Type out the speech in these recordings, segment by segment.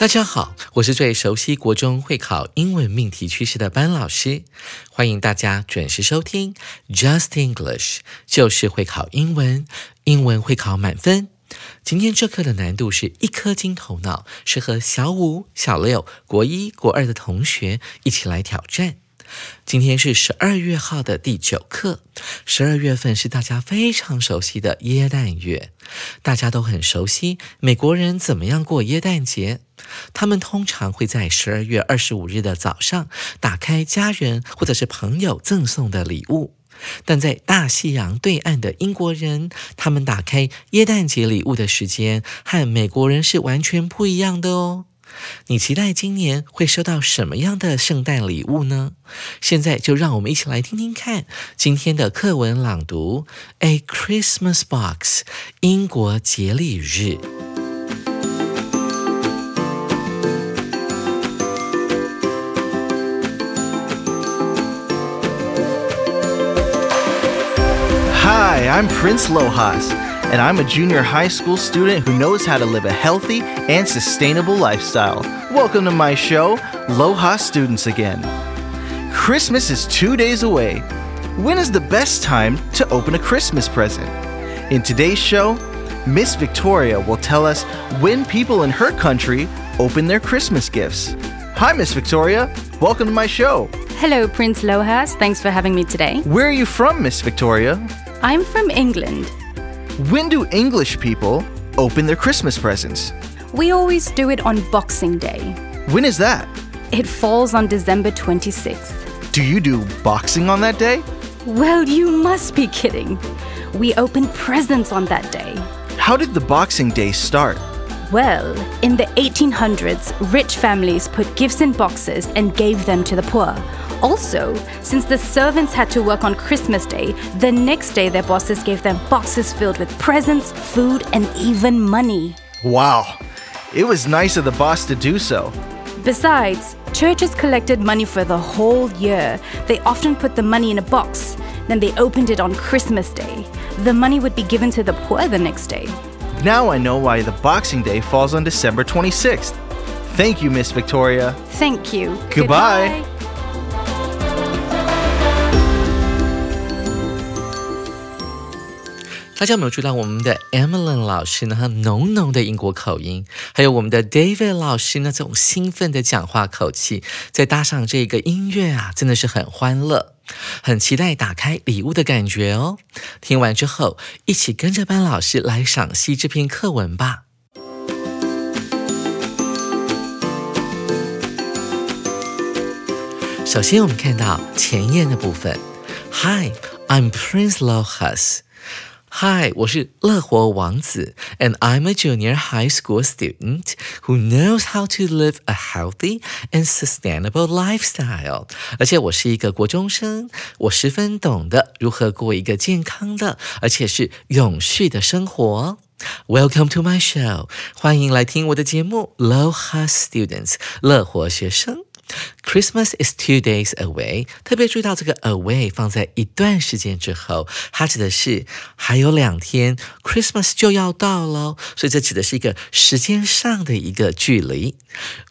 大家好，我是最熟悉国中会考英文命题趋势的班老师，欢迎大家准时收听 Just English，就是会考英文，英文会考满分。今天这课的难度是一颗金头脑，适合小五、小六、国一、国二的同学一起来挑战。今天是十二月号的第九课。十二月份是大家非常熟悉的耶诞月，大家都很熟悉美国人怎么样过耶诞节。他们通常会在十二月二十五日的早上打开家人或者是朋友赠送的礼物，但在大西洋对岸的英国人，他们打开耶诞节礼物的时间和美国人是完全不一样的哦。你期待今年会收到什么样的圣诞礼物呢？现在就让我们一起来听听看今天的课文朗读《A Christmas Box》英国节礼日。Hi, I'm Prince Lohas, and I'm a junior high school student who knows how to live a healthy and sustainable lifestyle. Welcome to my show, Lohas Students Again. Christmas is two days away. When is the best time to open a Christmas present? In today's show, Miss Victoria will tell us when people in her country open their Christmas gifts. Hi, Miss Victoria. Welcome to my show. Hello, Prince Lohas. Thanks for having me today. Where are you from, Miss Victoria? I'm from England. When do English people open their Christmas presents? We always do it on Boxing Day. When is that? It falls on December 26th. Do you do boxing on that day? Well, you must be kidding. We open presents on that day. How did the Boxing Day start? Well, in the 1800s, rich families put gifts in boxes and gave them to the poor. Also, since the servants had to work on Christmas Day, the next day their bosses gave them boxes filled with presents, food, and even money. Wow, it was nice of the boss to do so. Besides, churches collected money for the whole year. They often put the money in a box, then they opened it on Christmas Day. The money would be given to the poor the next day. Now I know why the Boxing Day falls on December 26th. Thank you, Miss Victoria. Thank you. Goodbye. 大家有没有注意到我们的 Emily 老师呢？浓浓的英国口音，还有我们的 David 老师呢？这种兴奋的讲话口气，再搭上这个音乐啊，真的是很欢乐，很期待打开礼物的感觉哦。听完之后，一起跟着班老师来赏析这篇课文吧。首先，我们看到前言的部分。Hi, I'm Prince Lohas. Hi，我是乐活王子，and I'm a junior high school student who knows how to live a healthy and sustainable lifestyle。而且我是一个国中生，我十分懂得如何过一个健康的，而且是永续的生活。Welcome to my show，欢迎来听我的节目，Loha Students，乐活学生。Christmas is two days away。特别注意到这个 away 放在一段时间之后，它指的是还有两天 Christmas 就要到喽，所以这指的是一个时间上的一个距离。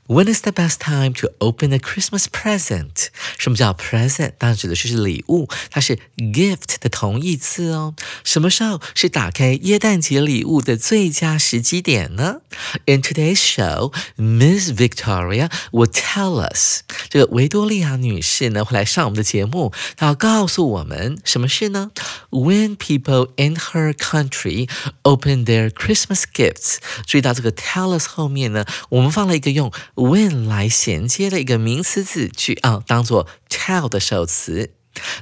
When is the best time to open a Christmas present？什么叫 present？当然指的是礼物，它是 gift 的同义词哦。什么时候是打开耶诞节礼物的最佳时机点呢？In today's show, Miss Victoria will tell us。这个维多利亚女士呢会来上我们的节目，她要告诉我们什么事呢？When people in her country open their Christmas gifts，注意到这个 tell us 后面呢，我们放了一个用 when 来衔接的一个名词子句啊，当做 tell 的首词。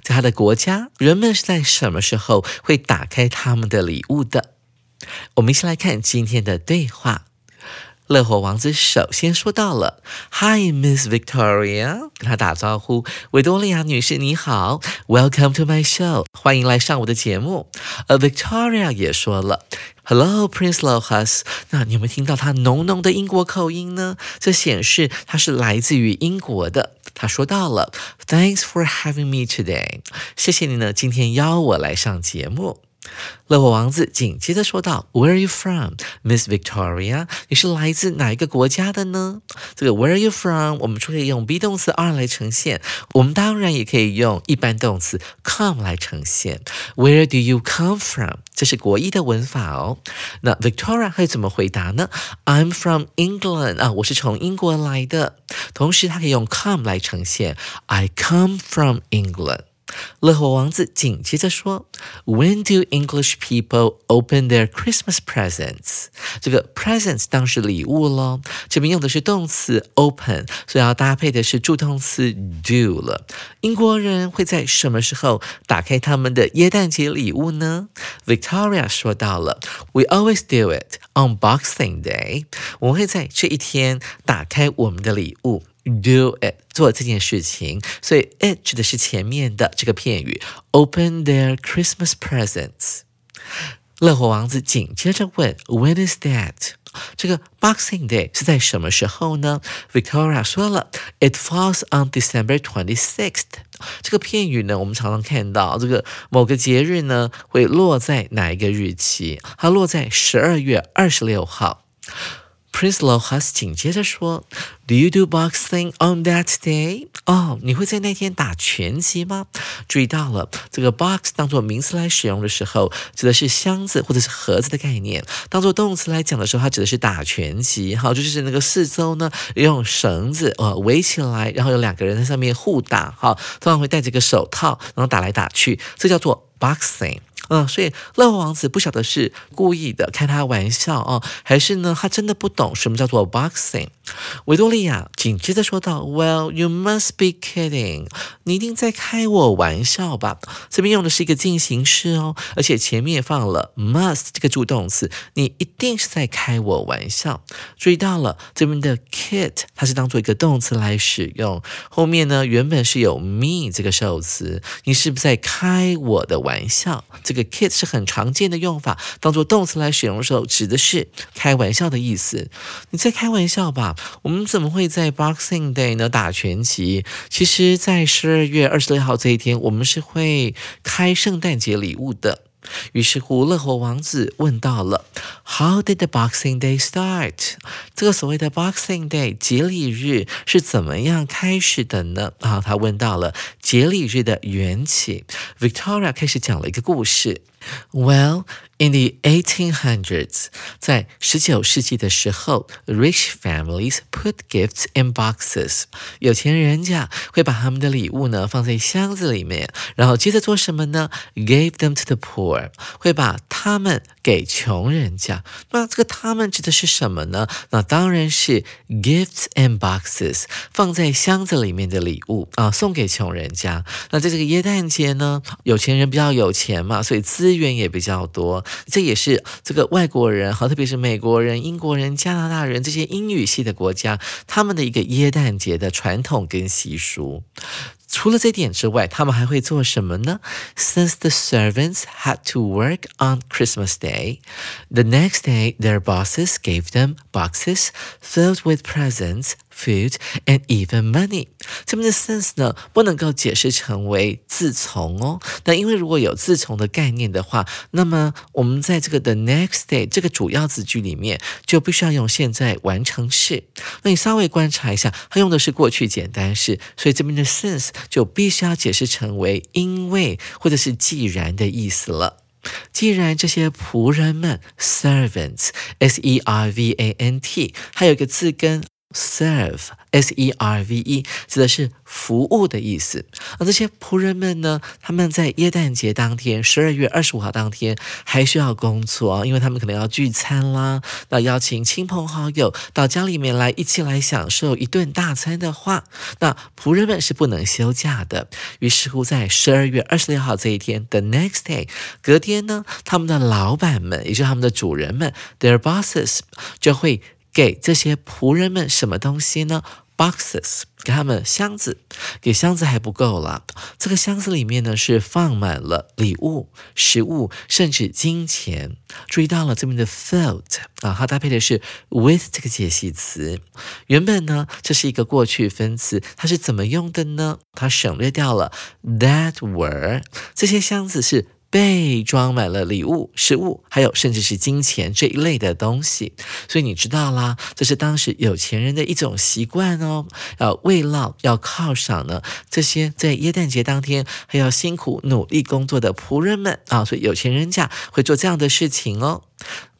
在他的国家，人们是在什么时候会打开他们的礼物的？我们一起来看今天的对话。乐火王子首先说到了：“Hi, Miss Victoria。”跟他打招呼，维多利亚女士你好，Welcome to my show，欢迎来上我的节目。呃 Victoria 也说了：“Hello, Prince Lohas。”那你有没有听到他浓浓的英国口音呢？这显示他是来自于英国的。他说到了：“Thanks for having me today。”谢谢你呢，今天邀我来上节目。乐火王子紧接着说道：“Where are you from, Miss Victoria？你是来自哪一个国家的呢？这个 Where are you from？我们可以用 be 动词 are 来呈现，我们当然也可以用一般动词 come 来呈现。Where do you come from？这是国一的文法哦。那 Victoria 会怎么回答呢？I'm from England 啊，我是从英国来的。同时，它可以用 come 来呈现：I come from England。乐火王子紧接着说：“When do English people open their Christmas presents？” 这个 presents 当是礼物喽，这边用的是动词 open，所以要搭配的是助动词 do 了。英国人会在什么时候打开他们的耶诞节礼物呢？Victoria 说到了：“We always do it on Boxing Day。”我们会在这一天打开我们的礼物。Do it 做这件事情，所以 it 指的是前面的这个片语。Open their Christmas presents。乐火王子紧接着问：When is that？这个 Boxing Day 是在什么时候呢？Victoria 说了：It falls on December twenty sixth。这个片语呢，我们常常看到这个某个节日呢会落在哪一个日期？它落在十二月二十六号。Prince Lohas 紧接着说：“Do you do boxing on that day？” 哦，你会在那天打拳击吗？注意到了，这个 box 当做名词来使用的时候，指的是箱子或者是盒子的概念；当做动词来讲的时候，它指的是打拳击。好，就是那个四周呢用绳子呃围起来，然后有两个人在上面互打。好，通常会戴着个手套，然后打来打去，这叫做 boxing。嗯，所以乐王子不晓得是故意的开他玩笑哦，还是呢他真的不懂什么叫做 boxing。维多利亚紧接着说道：“Well, you must be kidding，你一定在开我玩笑吧？这边用的是一个进行式哦，而且前面放了 must 这个助动词，你一定是在开我玩笑。注意到了这边的 kid，它是当做一个动词来使用，后面呢原本是有 me 这个受词，你是不是在开我的玩笑？这个 kid 是很常见的用法，当做动词来使用的时候，指的是开玩笑的意思。你在开玩笑吧？我们怎么会在 Boxing Day 呢打拳击？其实，在十二月二十六号这一天，我们是会开圣诞节礼物的。于是乎，乐活王子问到了：How did the Boxing Day start？这个所谓的 Boxing Day 节礼日是怎么样开始的呢？啊，他问到了节礼日的缘起。Victoria 开始讲了一个故事。Well, in the 1800s，在十九世纪的时候，rich families put gifts in boxes。有钱人家会把他们的礼物呢放在箱子里面，然后接着做什么呢？Gave them to the poor，会把他们 给穷人家。那这个他们指的是什么呢？那当然是 gifts and boxes，放在箱子里面的礼物啊，送给穷人家。那在这个耶诞节呢，有钱人比较有钱嘛，所以资源也比较多。这也是这个外国人和特别是美国人、英国人、加拿大人这些英语系的国家，他们的一个耶诞节的传统跟习俗。除了这点之外，他们还会做什么呢？Since the servants had to work on Christmas Day, the next day their bosses gave them boxes filled with presents food, and even money。这边的 since 呢，不能够解释成为自从哦。那因为如果有自从的概念的话，那么我们在这个 the next day 这个主要子句里面，就必须要用现在完成式。那你稍微观察一下，它用的是过去简单式，所以这边的 since 就必须要解释成为因为或者是既然的意思了。既然这些仆人们 servants，s e r v a n t，还有一个字根 serve，s e r v e，指的是服务的意思。而这些仆人们呢，他们在耶诞节当天，十二月二十五号当天，还需要工作，因为他们可能要聚餐啦，要邀请亲朋好友到家里面来，一起来享受一顿大餐的话，那仆人们是不能休假的。于是乎，在十二月二十六号这一天，the next day，隔天呢，他们的老板们，也就是他们的主人们，their bosses，就会。给这些仆人们什么东西呢？Boxes，给他们箱子，给箱子还不够了。这个箱子里面呢是放满了礼物、食物，甚至金钱。注意到了这边的 filled 啊，它搭配的是 with 这个介系词。原本呢这是一个过去分词，它是怎么用的呢？它省略掉了 that were。这些箱子是。被装满了礼物、食物，还有甚至是金钱这一类的东西，所以你知道啦，这是当时有钱人的一种习惯哦，要慰劳、要犒赏呢这些在耶诞节当天还要辛苦努力工作的仆人们。啊，所以有钱人家会做这样的事情哦。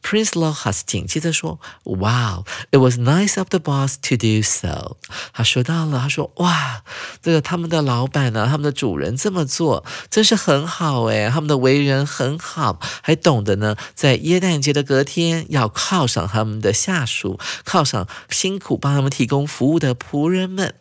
Prince Lohas 紧接着说：“Wow, it was nice of the boss to do so。”他说到了，他说：“哇，这个他们的老板呢，他们的主人这么做，真是很好诶，他们的为人很好，还懂得呢，在耶诞节的隔天要犒赏他们的下属，犒赏辛苦帮他们提供服务的仆人们。”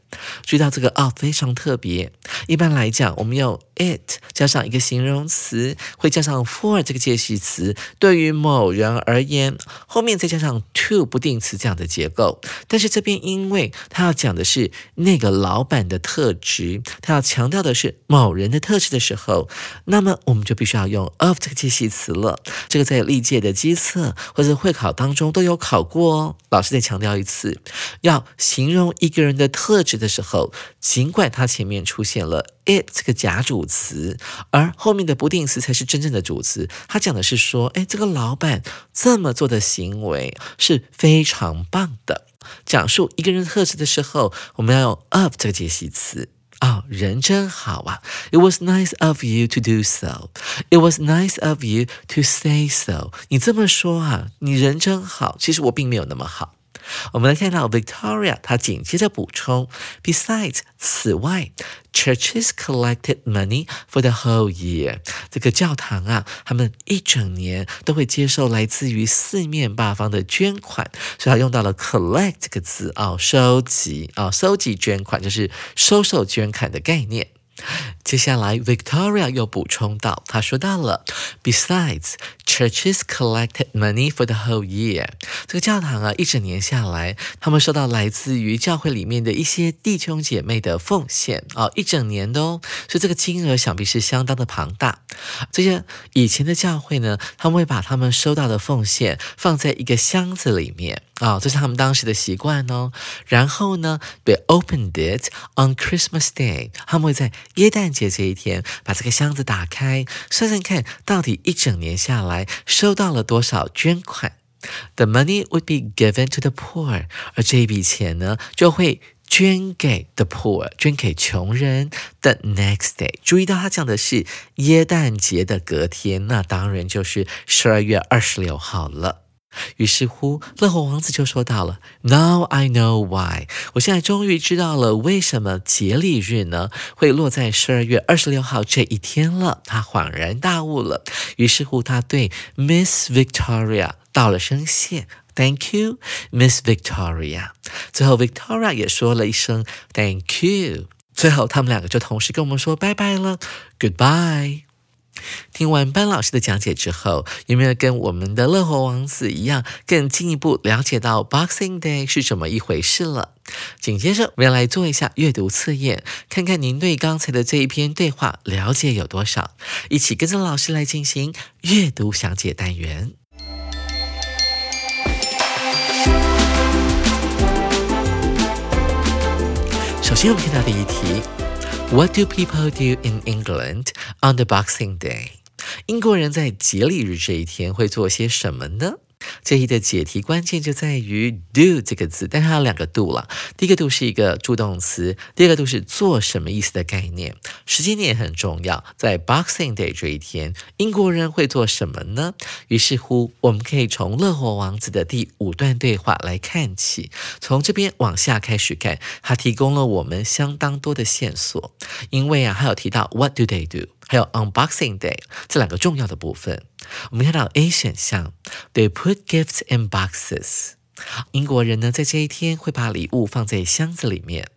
注意到这个哦，非常特别。一般来讲，我们用 it 加上一个形容词，会加上 for 这个介系词，对于某人而言，后面再加上 to 不定词这样的结构。但是这边，因为他要讲的是那个老板的特质，他要强调的是某人的特质的时候，那么我们就必须要用 of 这个介系词了。这个在历届的机测或者会考当中都有考过哦。老师再强调一次，要形容一个人的特质。的时候，尽管它前面出现了 it 这个假主词，而后面的不定词才是真正的主词。它讲的是说，哎，这个老板这么做的行为是非常棒的。讲述一个人特质的时候，我们要用 of 这个解析词啊，人真好啊。It was nice of you to do so. It was nice of you to say so. 你这么说啊，你人真好。其实我并没有那么好。我们来看到 Victoria，她紧接着补充，Besides，此外，churches collected money for the whole year。这个教堂啊，他们一整年都会接受来自于四面八方的捐款，所以他用到了 collect 这个字啊，收集啊，收集捐款就是收受捐款的概念。接下来，Victoria 又补充到，他说到了，Besides, churches collected money for the whole year。这个教堂啊，一整年下来，他们收到来自于教会里面的一些弟兄姐妹的奉献啊，一整年的哦，所以这个金额想必是相当的庞大。这些以前的教会呢，他们会把他们收到的奉献放在一个箱子里面。啊，这是他们当时的习惯哦。然后呢，they opened it on Christmas Day。他们会在耶诞节这一天把这个箱子打开，算算看到底一整年下来收到了多少捐款。The money would be given to the poor。而这一笔钱呢，就会捐给 the poor，捐给穷人。The next day，注意到他讲的是耶诞节的隔天，那当然就是十二月二十六号了。于是乎，乐活王子就说到了：“Now I know why。我现在终于知道了为什么节礼日呢会落在十二月二十六号这一天了。”他恍然大悟了。于是乎，他对 Miss Victoria 道了声谢：“Thank you, Miss Victoria。”最后，Victoria 也说了一声 “Thank you”。最后，他们两个就同时跟我们说拜拜了：“Goodbye。”听完班老师的讲解之后，有没有跟我们的乐活王子一样，更进一步了解到 Boxing Day 是怎么一回事了？紧接着，我们要来做一下阅读测验，看看您对刚才的这一篇对话了解有多少。一起跟着老师来进行阅读详解单元。首先，我们看到第一题：What do people do in England on the Boxing Day？英国人在节礼日这一天会做些什么呢？这一的解题关键就在于 do 这个字，但它有两个 do 了。第一个 do 是一个助动词，第二个 do 是做什么意思的概念。时间点很重要，在 Boxing Day 这一天，英国人会做什么呢？于是乎，我们可以从乐活王子的第五段对话来看起，从这边往下开始看，它提供了我们相当多的线索。因为啊，还有提到 What do they do？还有 Unboxing Day 这两个重要的部分。我们看到 A 选项，They put gifts in boxes。英国人呢，在这一天会把礼物放在箱子里面。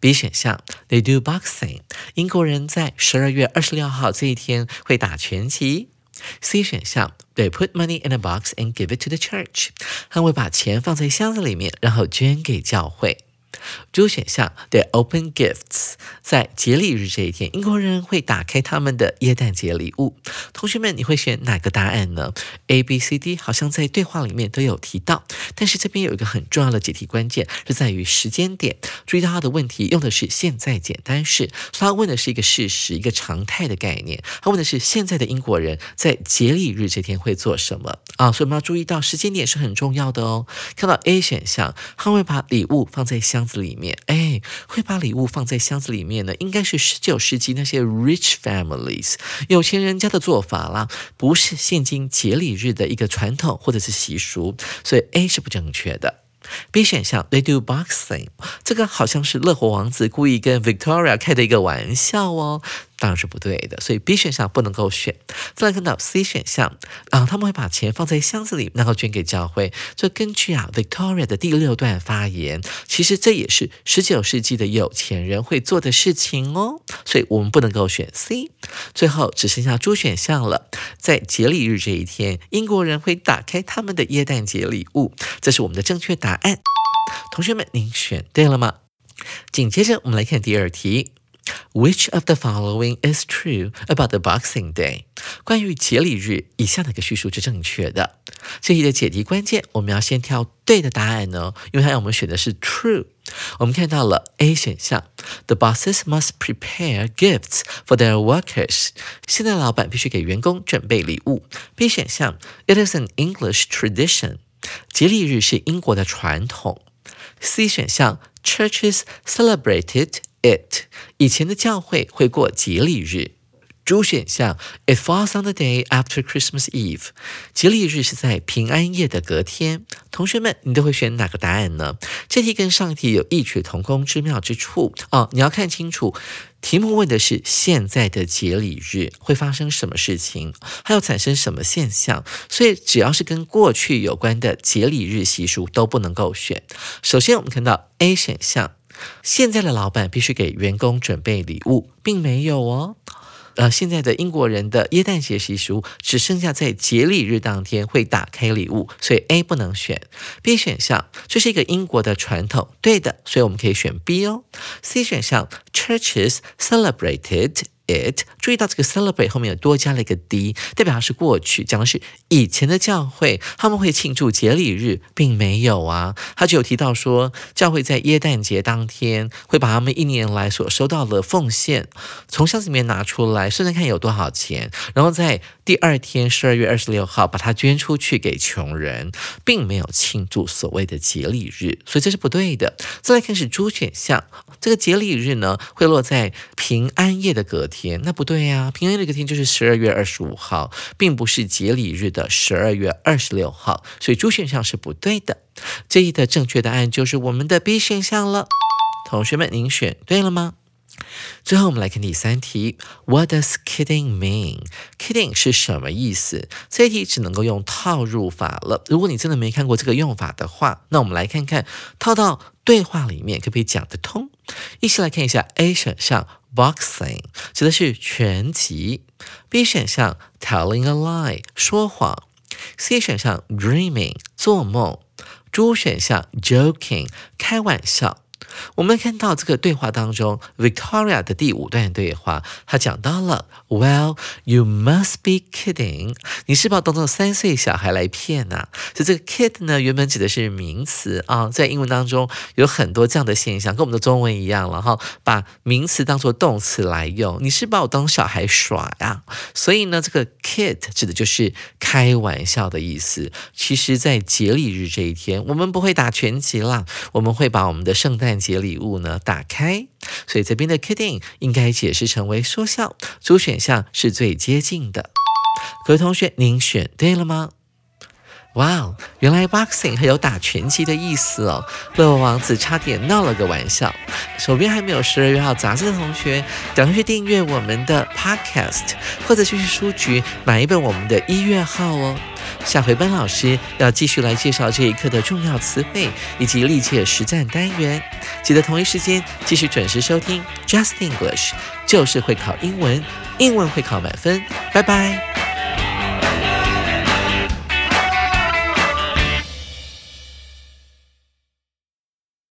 B 选项，They do boxing。英国人在十二月二十六号这一天会打拳击。C 选项，They put money in a box and give it to the church。他们会把钱放在箱子里面，然后捐给教会。主选项 The open gifts。在节礼日这一天，英国人会打开他们的耶诞节礼物。同学们，你会选哪个答案呢？A、B、C、D 好像在对话里面都有提到，但是这边有一个很重要的解题关键，是在于时间点。注意到他的问题用的是现在简单式，所以他问的是一个事实、一个常态的概念。他问的是现在的英国人在节礼日这天会做什么啊？所以我们要注意到时间点是很重要的哦。看到 A 选项，他会把礼物放在箱。箱子里面，哎，会把礼物放在箱子里面呢？应该是十九世纪那些 rich families 有钱人家的做法啦，不是现今节礼日的一个传统或者是习俗，所以 A 是不正确的。B 选项，They do boxing，这个好像是乐活王子故意跟 Victoria 开的一个玩笑哦。当然是不对的，所以 B 选项不能够选。再来看到 C 选项啊，他们会把钱放在箱子里，然后捐给教会。这根据啊 Victoria 的第六段发言，其实这也是十九世纪的有钱人会做的事情哦。所以我们不能够选 C。最后只剩下 D 选项了。在节礼日这一天，英国人会打开他们的耶诞节礼物，这是我们的正确答案。同学们，您选对了吗？紧接着我们来看第二题。Which of the following is true about the Boxing Day？关于节礼日，以下哪个叙述是正确的？这里的解题关键，我们要先挑对的答案呢，因为它让我们选的是 true。我们看到了 A 选项，The bosses must prepare gifts for their workers。现在老板必须给员工准备礼物。B 选项，It is an English tradition。节礼日是英国的传统。C 选项，Churches celebrated。 It 以前的教会会过节礼日。主选项，It falls on the day after Christmas Eve。节礼日是在平安夜的隔天。同学们，你都会选哪个答案呢？这题跟上一题有异曲同工之妙之处哦。你要看清楚，题目问的是现在的节礼日会发生什么事情，还有产生什么现象。所以只要是跟过去有关的节礼日习俗都不能够选。首先，我们看到 A 选项。现在的老板必须给员工准备礼物，并没有哦。呃，现在的英国人的耶诞节习俗只剩下在节礼日当天会打开礼物，所以 A 不能选。B 选项这是一个英国的传统，对的，所以我们可以选 B 哦。C 选项 Churches celebrated。It 注意到这个 celebrate 后面有多加了一个 d，代表它是过去，讲的是以前的教会他们会庆祝节礼日，并没有啊，他只有提到说教会在耶诞节当天会把他们一年来所收到的奉献从箱子里面拿出来算算看有多少钱，然后在第二天十二月二十六号把它捐出去给穷人，并没有庆祝所谓的节礼日，所以这是不对的。再来看是猪选项，这个节礼日呢会落在平安夜的隔天。天，那不对呀！平安夜那个天就是十二月二十五号，并不是节礼日的十二月二十六号，所以主选项是不对的。这一的正确答案就是我们的 B 选项了。同学们，您选对了吗？最后我们来看第三题，What does kidding mean？Kidding 是什么意思？这一题只能够用套入法了。如果你真的没看过这个用法的话，那我们来看看套到对话里面可不可以讲得通。一起来看一下 A 选项。Boxing 指的是拳击。B 选项 telling a lie 说谎。C 选项 dreaming 做梦。D 选项 joking 开玩笑。我们看到这个对话当中，Victoria 的第五段对话，她讲到了，Well, you must be kidding，你是把当做三岁小孩来骗呐、所以这个 kid 呢，原本指的是名词啊，在英文当中有很多这样的现象，跟我们的中文一样了哈，把名词当做动词来用，你是把我当小孩耍呀、所以呢，这个 kid 指的就是开玩笑的意思。其实，在节礼日这一天，我们不会打拳击啦，我们会把我们的圣诞诞节礼物呢打开。所以这边的 kidding 应该解释成为说笑，主选项是最接近的。各位同学，您选对了吗？哇哦，原来 boxing 还有打拳击的意思哦！乐王子差点闹了个玩笑。手边还没有十二月号杂志的同学，赶快去订阅我们的 podcast，或者去书局买一本我们的一月号哦。下回班老师要继续来介绍这一课的重要词汇以及历届实战单元，记得同一时间继续准时收听 Just English，就是会考英文，英文会考满分。拜拜。